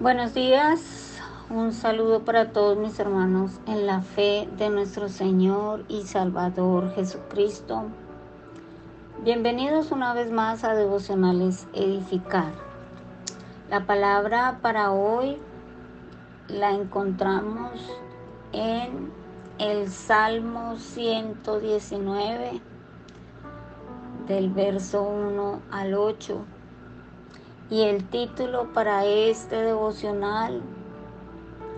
Buenos días, un saludo para todos mis hermanos en la fe de nuestro Señor y Salvador Jesucristo. Bienvenidos una vez más a Devocionales Edificar. La palabra para hoy la encontramos en el Salmo 119 del verso 1 al 8 y el título para este devocional,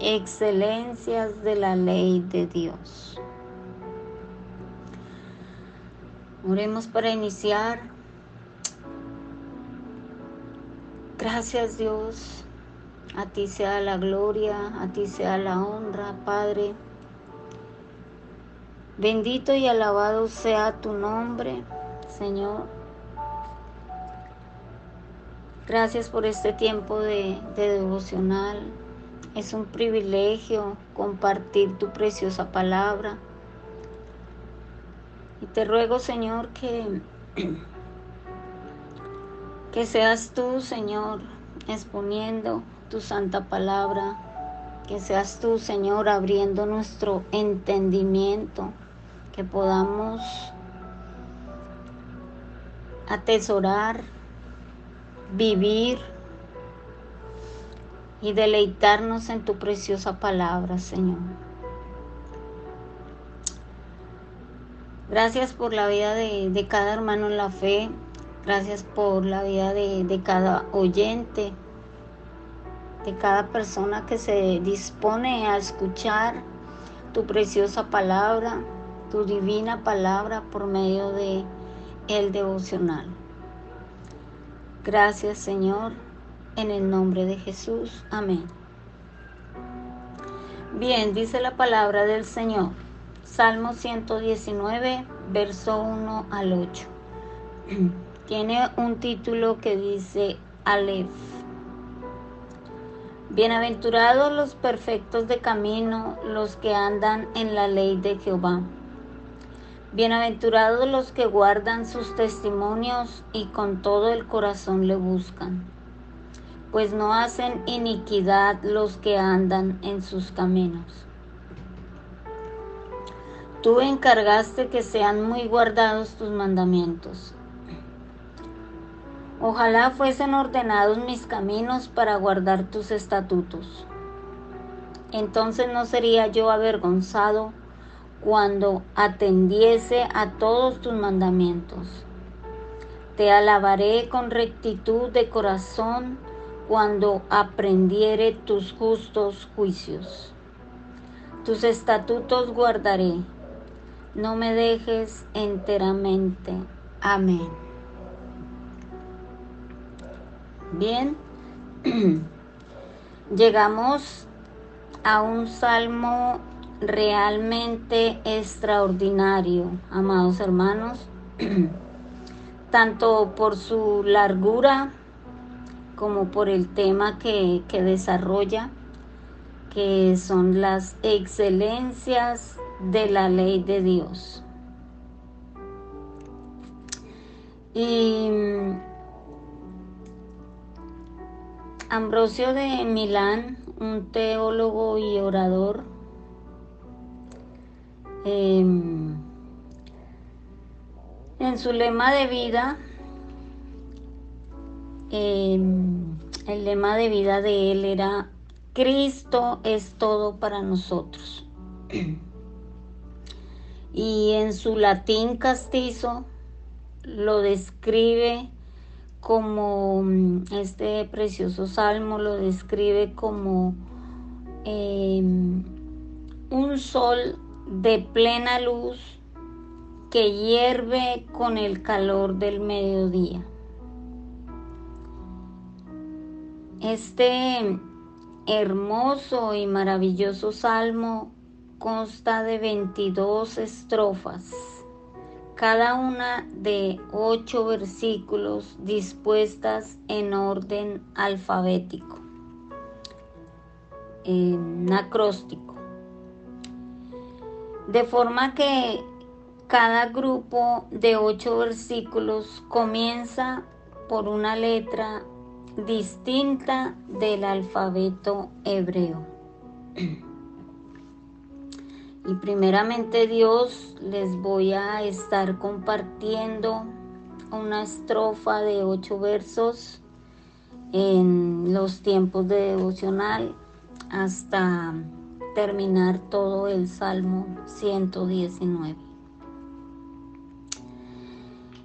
Excelencias de la Ley de Dios. Oremos para iniciar. Gracias Dios, a ti sea la gloria, a ti sea la honra, Padre. Bendito y alabado sea tu nombre, Señor. Gracias por este tiempo de, devocional. Es un privilegio compartir tu preciosa palabra. Y te ruego, Señor, que, que seas tú, Señor, exponiendo tu santa palabra. Que seas tú, Señor, abriendo nuestro entendimiento. Que podamos atesorar vivir y deleitarnos en tu preciosa palabra, Señor. Gracias por la vida de, cada hermano en la fe. Gracias por la vida de, de cada oyente, de cada persona que se dispone a escuchar tu preciosa palabra, tu divina palabra por medio de el devocional. Gracias Señor, en el nombre de Jesús. Amén. Bien, dice la palabra del Señor. Salmo 119, verso 1 al 8. Tiene un título que dice Aleph. Bienaventurados los perfectos de camino, los que andan en la ley de Jehová. Bienaventurados los que guardan sus testimonios y con todo el corazón le buscan, pues no hacen iniquidad los que andan en sus caminos. Tú encargaste que sean muy guardados tus mandamientos. Ojalá fuesen ordenados mis caminos para guardar tus estatutos. Entonces no sería yo avergonzado cuando atendiese a todos tus mandamientos. Te alabaré con rectitud de corazón cuando aprendiere tus justos juicios. Tus estatutos guardaré, no me dejes enteramente. Amén. Bien, llegamos a un salmo realmente extraordinario, amados hermanos, tanto por su largura como por el tema que, que desarrolla, que son las excelencias de la ley de Dios. Y mm, Ambrosio de Milán, un teólogo y orador, Em, en su lema de vida, em, el lema de vida de él era, Cristo es todo para nosotros. y en su latín castizo lo describe como, este precioso salmo lo describe como em, un sol de plena luz que hierve con el calor del mediodía. Este hermoso y maravilloso salmo consta de 22 estrofas, cada una de ocho versículos dispuestas en orden alfabético, en acróstico de forma que cada grupo de ocho versículos comienza por una letra distinta del alfabeto hebreo. Y primeramente Dios les voy a estar compartiendo una estrofa de ocho versos en los tiempos de devocional hasta terminar todo el Salmo 119.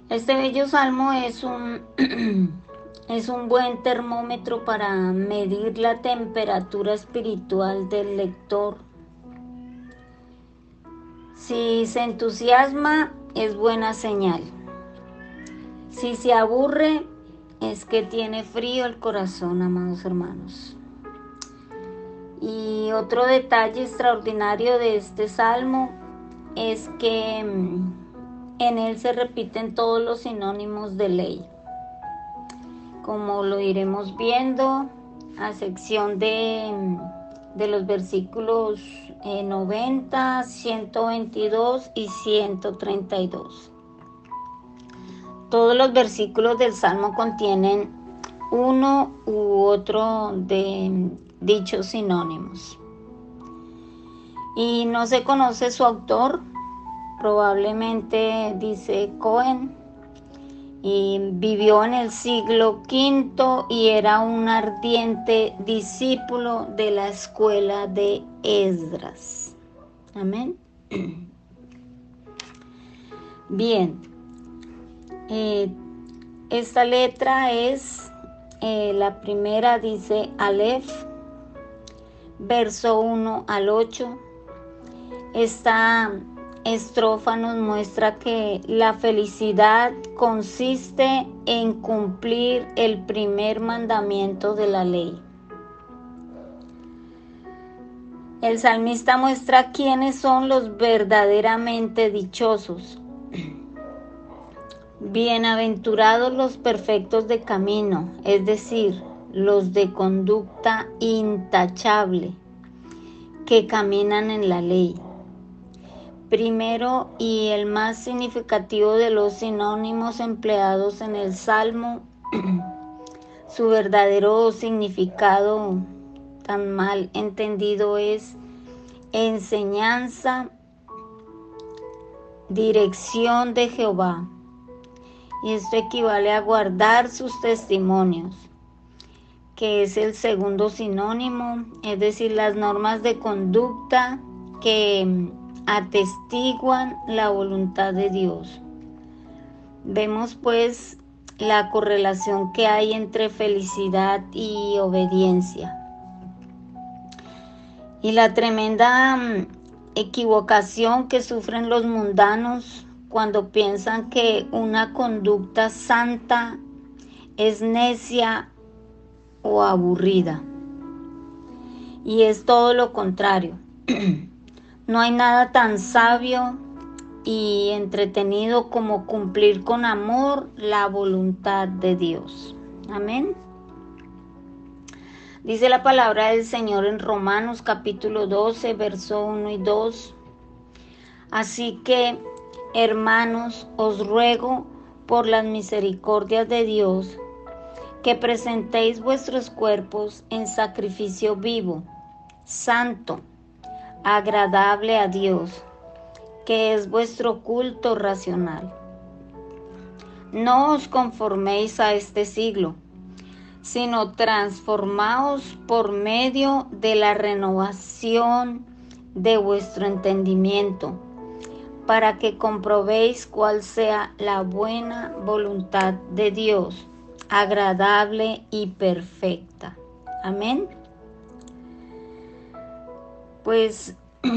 Este bello salmo es un, es un buen termómetro para medir la temperatura espiritual del lector. Si se entusiasma, es buena señal. Si se aburre, es que tiene frío el corazón, amados hermanos. Y otro detalle extraordinario de este salmo es que mm, en él se repiten todos los sinónimos de ley. Como lo iremos viendo a sección de, de los versículos 90, eh, 122 y 132. Todos los versículos del Salmo contienen uno u otro de dichos sinónimos. Y no se conoce su autor, probablemente dice Cohen, y vivió en el siglo V y era un ardiente discípulo de la escuela de Esdras. Amén. Bien, eh, esta letra es, eh, la primera dice Aleph, verso 1 al 8. Esta estrofa nos muestra que la felicidad consiste en cumplir el primer mandamiento de la ley. El salmista muestra quiénes son los verdaderamente dichosos. Bienaventurados los perfectos de camino, es decir, los de conducta intachable, que caminan en la ley primero y el más significativo de los sinónimos empleados en el Salmo, su verdadero significado tan mal entendido es enseñanza, dirección de Jehová. Y esto equivale a guardar sus testimonios, que es el segundo sinónimo, es decir, las normas de conducta que atestiguan la voluntad de Dios. Vemos pues la correlación que hay entre felicidad y obediencia. Y la tremenda mm, equivocación que sufren los mundanos cuando piensan que una conducta santa es necia o aburrida. Y es todo lo contrario. No hay nada tan sabio y entretenido como cumplir con amor la voluntad de Dios. Amén. Dice la palabra del Señor en Romanos capítulo 12, verso 1 y 2. Así que, hermanos, os ruego por las misericordias de Dios que presentéis vuestros cuerpos en sacrificio vivo, santo, agradable a Dios, que es vuestro culto racional. No os conforméis a este siglo, sino transformaos por medio de la renovación de vuestro entendimiento, para que comprobéis cuál sea la buena voluntad de Dios, agradable y perfecta. Amén pues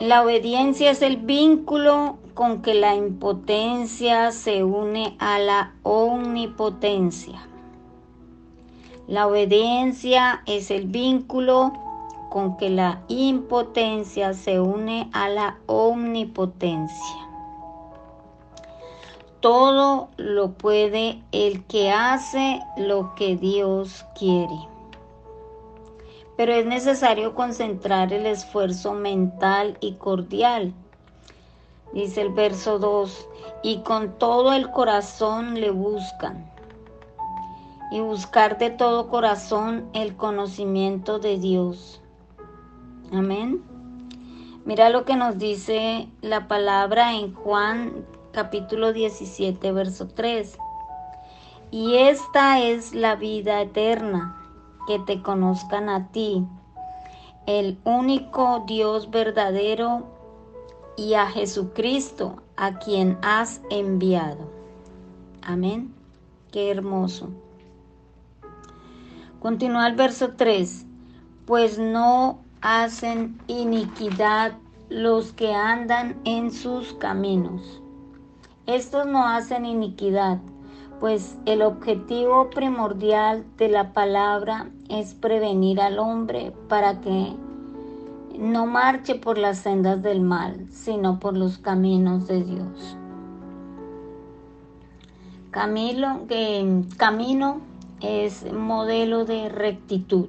la obediencia es el vínculo con que la impotencia se une a la omnipotencia. La obediencia es el vínculo con que la impotencia se une a la omnipotencia. Todo lo puede el que hace lo que Dios quiere pero es necesario concentrar el esfuerzo mental y cordial. Dice el verso 2, y con todo el corazón le buscan. y buscar de todo corazón el conocimiento de Dios. Amén. Mira lo que nos dice la palabra en Juan capítulo 17, verso 3. Y esta es la vida eterna, que te conozcan a ti, el único Dios verdadero, y a Jesucristo, a quien has enviado. Amén. Qué hermoso. Continúa el verso 3. Pues no hacen iniquidad los que andan en sus caminos. Estos no hacen iniquidad, pues el objetivo primordial de la palabra es prevenir al hombre para que no marche por las sendas del mal, sino por los caminos de Dios. Camino es modelo de rectitud.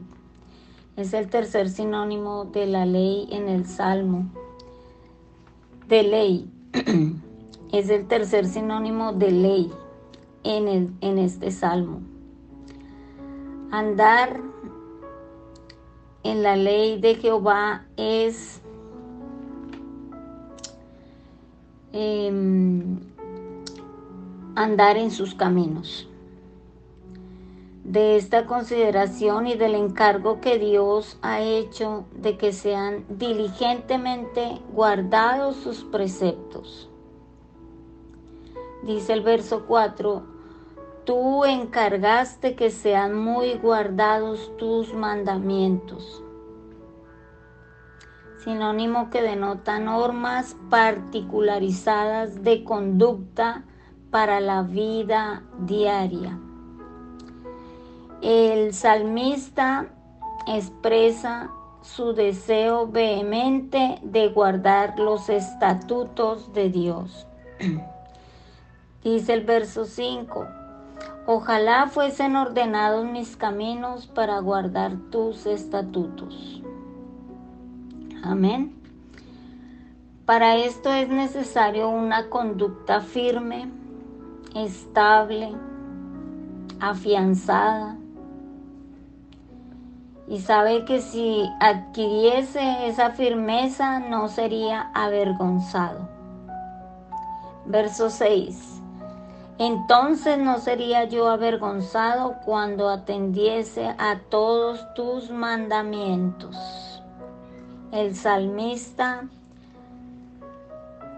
Es el tercer sinónimo de la ley en el Salmo. De ley. es el tercer sinónimo de ley en, en este Salmo. Andar en la ley de Jehová es em, andar en sus caminos de esta consideración y del encargo que Dios ha hecho de que sean diligentemente guardados sus preceptos. Dice el verso 4, tú encargaste que sean muy guardados tus mandamientos. Sinónimo que denota normas particularizadas de conducta para la vida diaria. El salmista expresa su deseo vehemente de guardar los estatutos de Dios. Dice el verso 5, ojalá fuesen ordenados mis caminos para guardar tus estatutos. Amén. Para esto es necesario una conducta firme, estable, afianzada, y sabe que si adquiriese esa firmeza no sería avergonzado. Verso 6. Entonces no sería yo avergonzado cuando atendiese a todos tus mandamientos. El salmista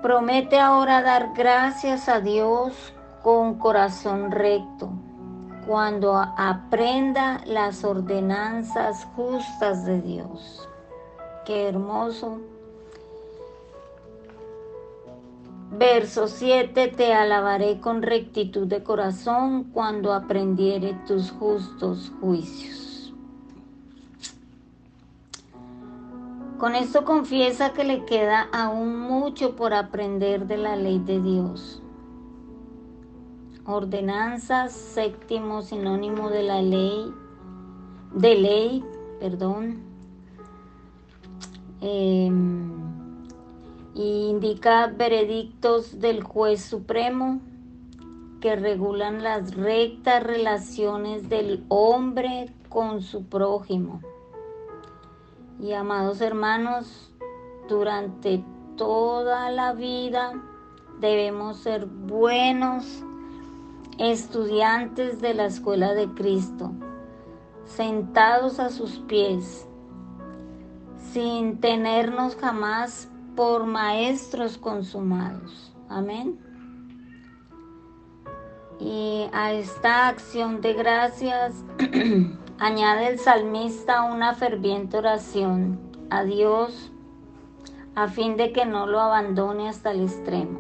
promete ahora dar gracias a Dios con corazón recto cuando aprenda las ordenanzas justas de Dios. Qué hermoso. Verso 7, te alabaré con rectitud de corazón cuando aprendiere tus justos juicios. Con esto confiesa que le queda aún mucho por aprender de la ley de Dios ordenanzas, séptimo sinónimo de la ley, de ley, perdón, em, indica veredictos del juez supremo que regulan las rectas relaciones del hombre con su prójimo. Y amados hermanos, durante toda la vida debemos ser buenos estudiantes de la escuela de Cristo, sentados a sus pies, sin tenernos jamás por maestros consumados. Amén. Y a esta acción de gracias añade el salmista una ferviente oración a Dios a fin de que no lo abandone hasta el extremo.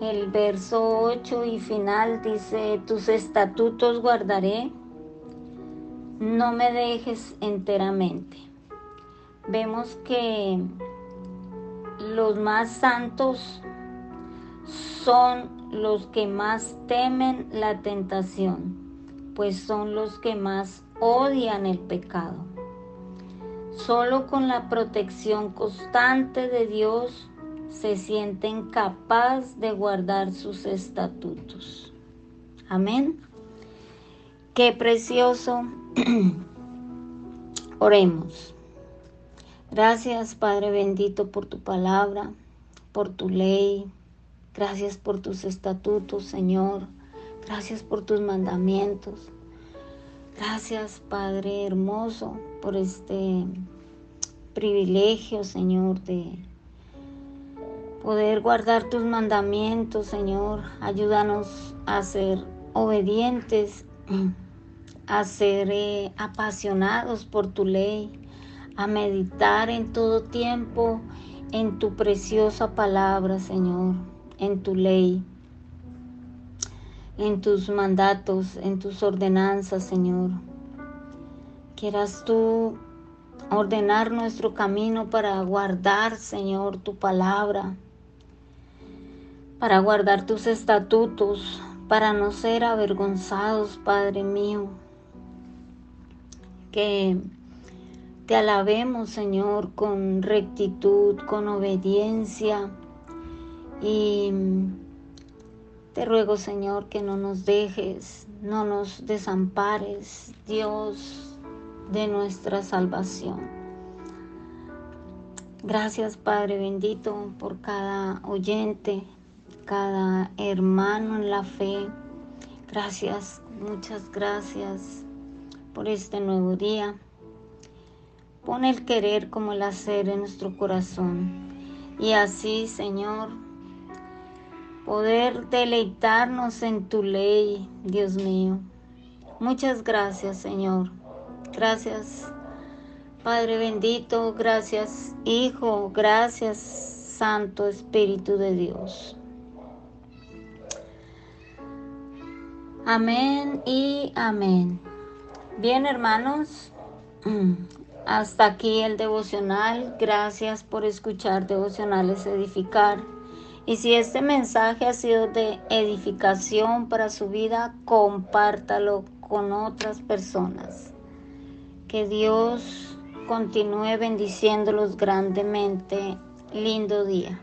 El verso 8 y final dice, tus estatutos guardaré, no me dejes enteramente. Vemos que los más santos son los que más temen la tentación, pues son los que más odian el pecado. Solo con la protección constante de Dios se sienten capaz de guardar sus estatutos. Amén. Qué precioso. Oremos. Gracias, Padre bendito, por tu palabra, por tu ley. Gracias por tus estatutos, Señor. Gracias por tus mandamientos. Gracias, Padre hermoso, por este privilegio, Señor, de poder guardar tus mandamientos, Señor. Ayúdanos a ser obedientes, a ser eh, apasionados por tu ley, a meditar en todo tiempo en tu preciosa palabra, Señor, en tu ley en tus mandatos, en tus ordenanzas, Señor. Quieras tú ordenar nuestro camino para guardar, Señor, tu palabra, para guardar tus estatutos, para no ser avergonzados, Padre mío. Que te alabemos, Señor, con rectitud, con obediencia y te ruego, Señor, que no nos dejes, no nos desampares, Dios de nuestra salvación. Gracias, Padre bendito, por cada oyente, cada hermano en la fe. Gracias, muchas gracias por este nuevo día. Pon el querer como el hacer en nuestro corazón. Y así, Señor, poder deleitarnos en tu ley, Dios mío. Muchas gracias, Señor. Gracias, Padre bendito. Gracias, Hijo. Gracias, Santo Espíritu de Dios. Amén y amén. Bien, hermanos. Hasta aquí el devocional. Gracias por escuchar devocionales edificar. Y si este mensaje ha sido de edificación para su vida, compártalo con otras personas. Que Dios continúe bendiciéndolos grandemente. Lindo día.